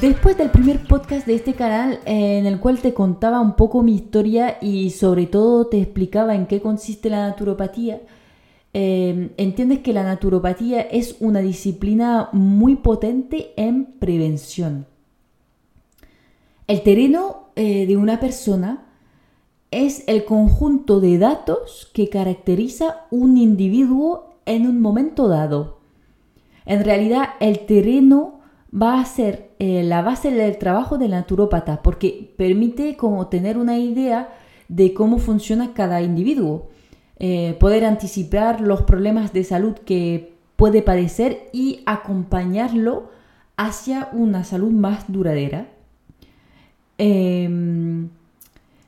Después del primer podcast de este canal en el cual te contaba un poco mi historia y sobre todo te explicaba en qué consiste la naturopatía, eh, entiendes que la naturopatía es una disciplina muy potente en prevención. El terreno eh, de una persona es el conjunto de datos que caracteriza un individuo en un momento dado. En realidad, el terreno va a ser eh, la base del trabajo del naturópata porque permite como tener una idea de cómo funciona cada individuo. Eh, poder anticipar los problemas de salud que puede padecer y acompañarlo hacia una salud más duradera. Em,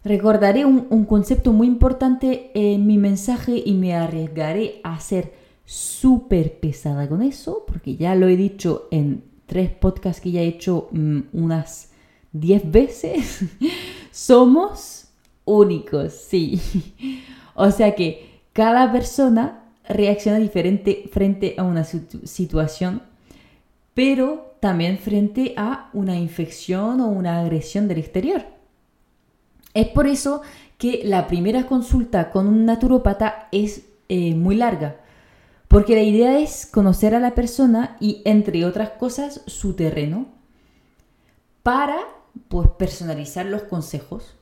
recordaré un, un, concepto muy importante en mi mensaje y me arriesgaré a ser súper pesada con eso, porque ya lo he dicho en tres podcasts que ya he hecho mm, unas diez veces. Somos únicos, sí. O sea que cada persona reacciona diferente frente a una situación, pero también frente a una infección o una agresión del exterior. Es por eso que la primera consulta con un naturópata es eh, muy larga, porque la idea es conocer a la persona y, entre otras cosas, su terreno, para pues, personalizar los consejos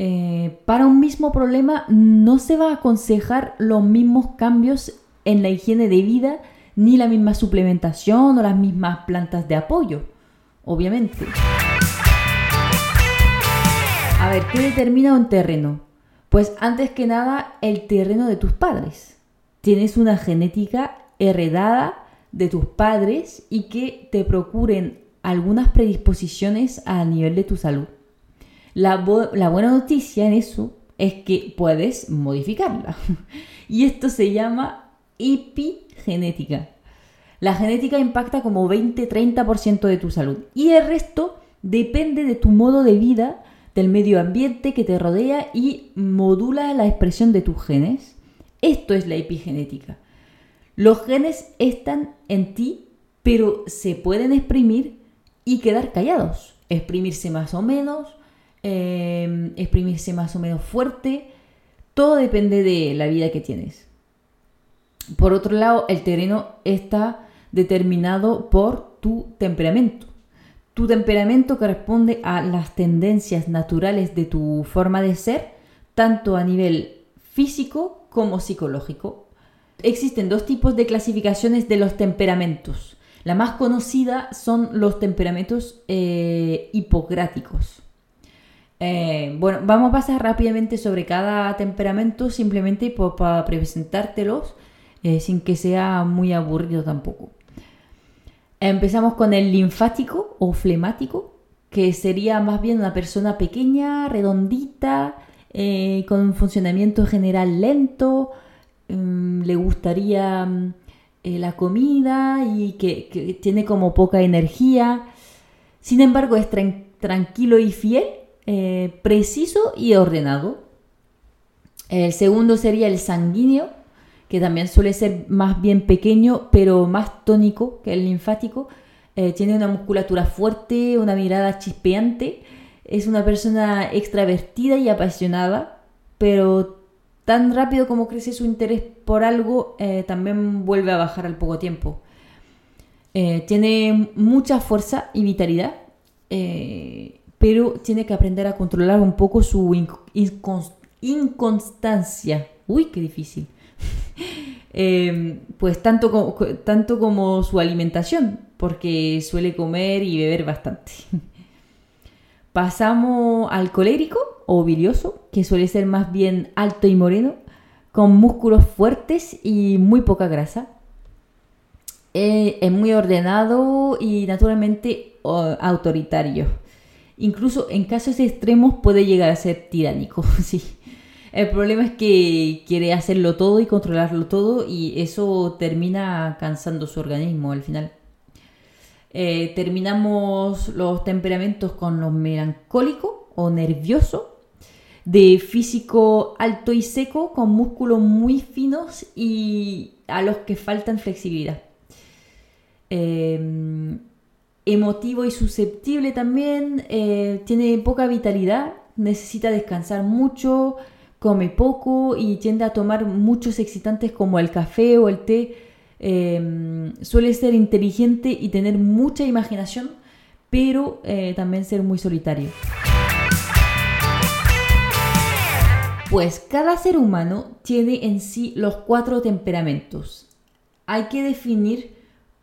eh, para un mismo problema no se va a aconsejar los mismos cambios en la higiene de vida ni la misma suplementación o las mismas plantas de apoyo, obviamente. A ver, ¿qué determina un terreno? Pues antes que nada el terreno de tus padres. Tienes una genética heredada de tus padres y que te procuren algunas predisposiciones a nivel de tu salud. La, buena noticia en eso es que puedes modificarla. y esto se llama epigenética. La genética impacta como 20-30% de tu salud y el resto depende de tu modo de vida, del medio ambiente que te rodea y modula la expresión de tus genes. Esto es la epigenética. Los genes están en ti, pero se pueden exprimir y quedar callados. Exprimirse más o menos, Em, exprimirse más o menos fuerte. Todo depende de la vida que tienes. Por otro lado, el terreno está determinado por tu temperamento. Tu temperamento corresponde a las tendencias naturales de tu forma de ser, tanto a nivel físico como psicológico. Existen dos tipos de clasificaciones de los temperamentos. La más conocida son los temperamentos eh, hipocráticos. Eh, bueno, vamos a pasar rápidamente sobre cada temperamento simplemente para presentártelos eh, sin que sea muy aburrido tampoco. Empezamos con el linfático o flemático, que sería más bien una persona pequeña, redondita, eh, con un funcionamiento general lento, mm, le gustaría mm, la comida y que, tiene como poca energía. Sin embargo, es tranquilo y fiel eh, preciso y ordenado. El segundo sería el sanguíneo, que también suele ser más bien pequeño, pero más tónico que el linfático. Eh, tiene una musculatura fuerte, una mirada chispeante. Es una persona extravertida y apasionada, pero tan rápido como crece su interés por algo, eh, también vuelve a bajar al poco tiempo. tiene mucha fuerza y vitalidad pero tiene que aprender a controlar un poco su inconstancia. Uy, qué difícil. Em, pues tanto tanto como su alimentación, porque suele comer y beber bastante. Pasamos al colérico o bilioso, que suele ser más bien alto y moreno, con músculos fuertes y muy poca grasa. Eh, es muy ordenado y naturalmente autoritario Incluso en casos extremos puede llegar a ser tiránico, sí. El problema es que quiere hacerlo todo y controlarlo todo y eso termina cansando su organismo al final. Eh, terminamos los temperamentos con los melancólico o nervioso, de físico alto y seco, con músculos muy finos y a los que faltan flexibilidad. Em, emotivo y susceptible también, eh, tiene poca vitalidad, necesita descansar mucho, come poco y tiende a tomar muchos excitantes como el café o el té. Em, suele ser inteligente y tener mucha imaginación, pero eh, también ser muy solitario. Pues cada ser humano tiene en sí los cuatro temperamentos. Hay que definir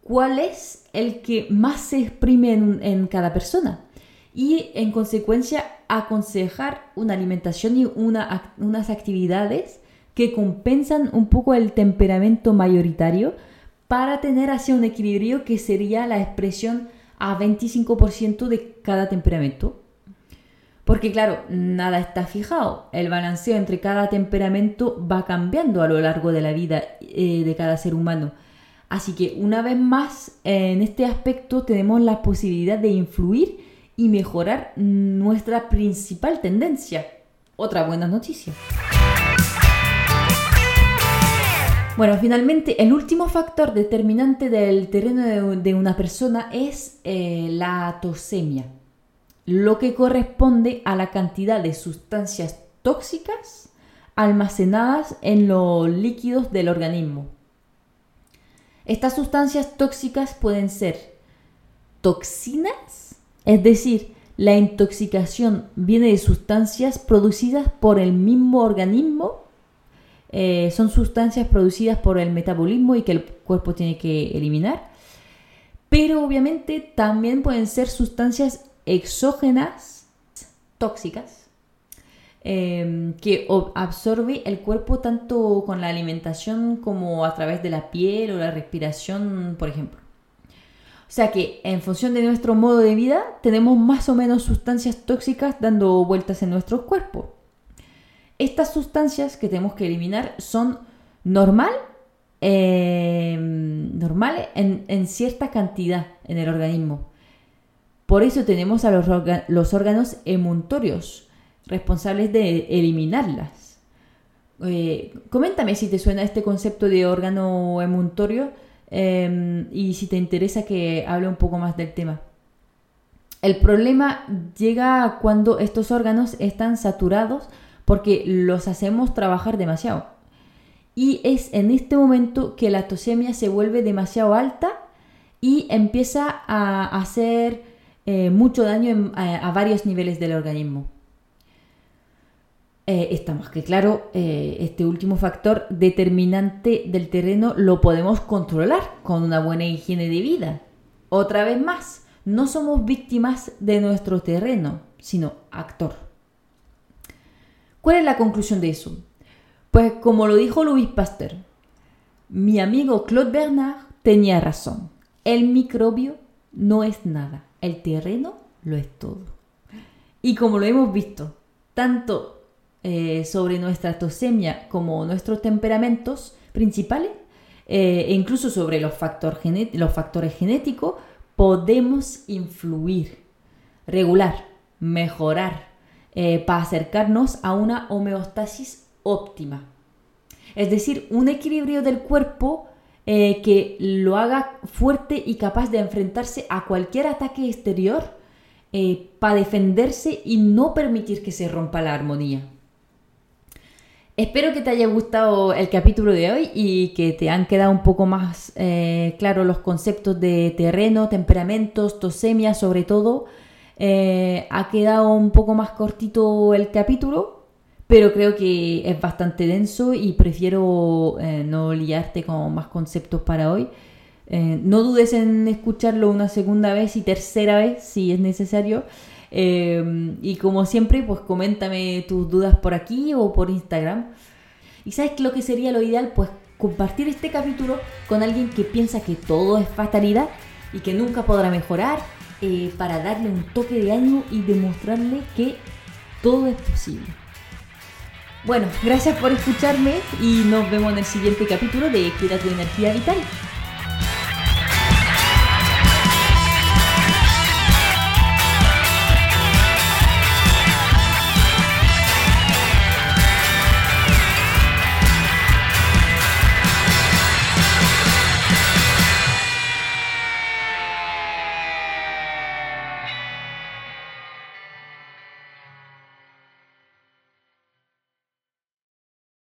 cuál es el que más se exprime en, cada persona y en consecuencia aconsejar una alimentación y unas actividades que compensan un poco el temperamento mayoritario para tener así un equilibrio que sería la expresión a 25% de cada temperamento. Porque claro, nada está fijado. El balanceo entre cada temperamento va cambiando a lo largo de la vida eh, de cada ser humano. Así que una vez más, en este aspecto tenemos la posibilidad de influir y mejorar nuestra principal tendencia. Otra buena noticia. Bueno, finalmente, el último factor determinante del terreno de, una persona es eh, la tosemia lo que corresponde a la cantidad de sustancias tóxicas almacenadas en los líquidos del organismo. Estas sustancias tóxicas pueden ser toxinas, es decir, la intoxicación viene de sustancias producidas por el mismo organismo, eh, son sustancias producidas por el metabolismo y que el cuerpo tiene que eliminar, pero obviamente también pueden ser sustancias exógenas tóxicas em, que absorbe el cuerpo tanto con la alimentación como a través de la piel o la respiración, por ejemplo. O sea que en función de nuestro modo de vida tenemos más o menos sustancias tóxicas dando vueltas en nuestro cuerpo. Estas sustancias que tenemos que eliminar son normal, em, normales en cierta cantidad en el organismo. Por eso tenemos a los, órganos emuntorios, responsables de eliminarlas. Eh, coméntame si te suena este concepto de órgano emuntorio em, y si te interesa que hable un poco más del tema. El problema llega cuando estos órganos están saturados porque los hacemos trabajar demasiado. Y es en este momento que la tosemia se vuelve demasiado alta y empieza a hacer eh, mucho daño a, varios niveles del organismo. Eh, está más que claro, eh, este último factor determinante del terreno lo podemos controlar con una buena higiene de vida. Otra vez más, no somos víctimas de nuestro terreno, sino actor. ¿Cuál es la conclusión de eso? Pues como lo dijo Louis Pasteur, mi amigo Claude Bernard tenía razón. El microbio no es nada el terreno lo es todo. Y como lo hemos visto, tanto eh, sobre nuestra tosemia como nuestros temperamentos principales, eh, e incluso sobre los, los factores genéticos, podemos influir, regular, mejorar, eh, para acercarnos a una homeostasis óptima. Es decir, un equilibrio del cuerpo eh, que lo haga fuerte y capaz de enfrentarse a cualquier ataque exterior eh, para defenderse y no permitir que se rompa la armonía. Espero que te haya gustado el capítulo de hoy y que te han quedado un poco más claros los conceptos de terreno, temperamentos, tosemia sobre todo. Ha quedado un poco más cortito el capítulo, pero creo que es bastante denso y prefiero eh, no liarte con más conceptos para hoy. Eh, no dudes en escucharlo una segunda vez y tercera vez si es necesario. Eh, y como siempre, pues coméntame tus dudas por aquí o por Instagram. Y sabes lo que sería lo ideal, pues compartir este capítulo con alguien que piensa que todo es fatalidad y que nunca podrá mejorar para darle un toque de ánimo y demostrarle que todo es posible. Bueno, gracias por escucharme y nos vemos en el siguiente capítulo de Cuida tu energía vital.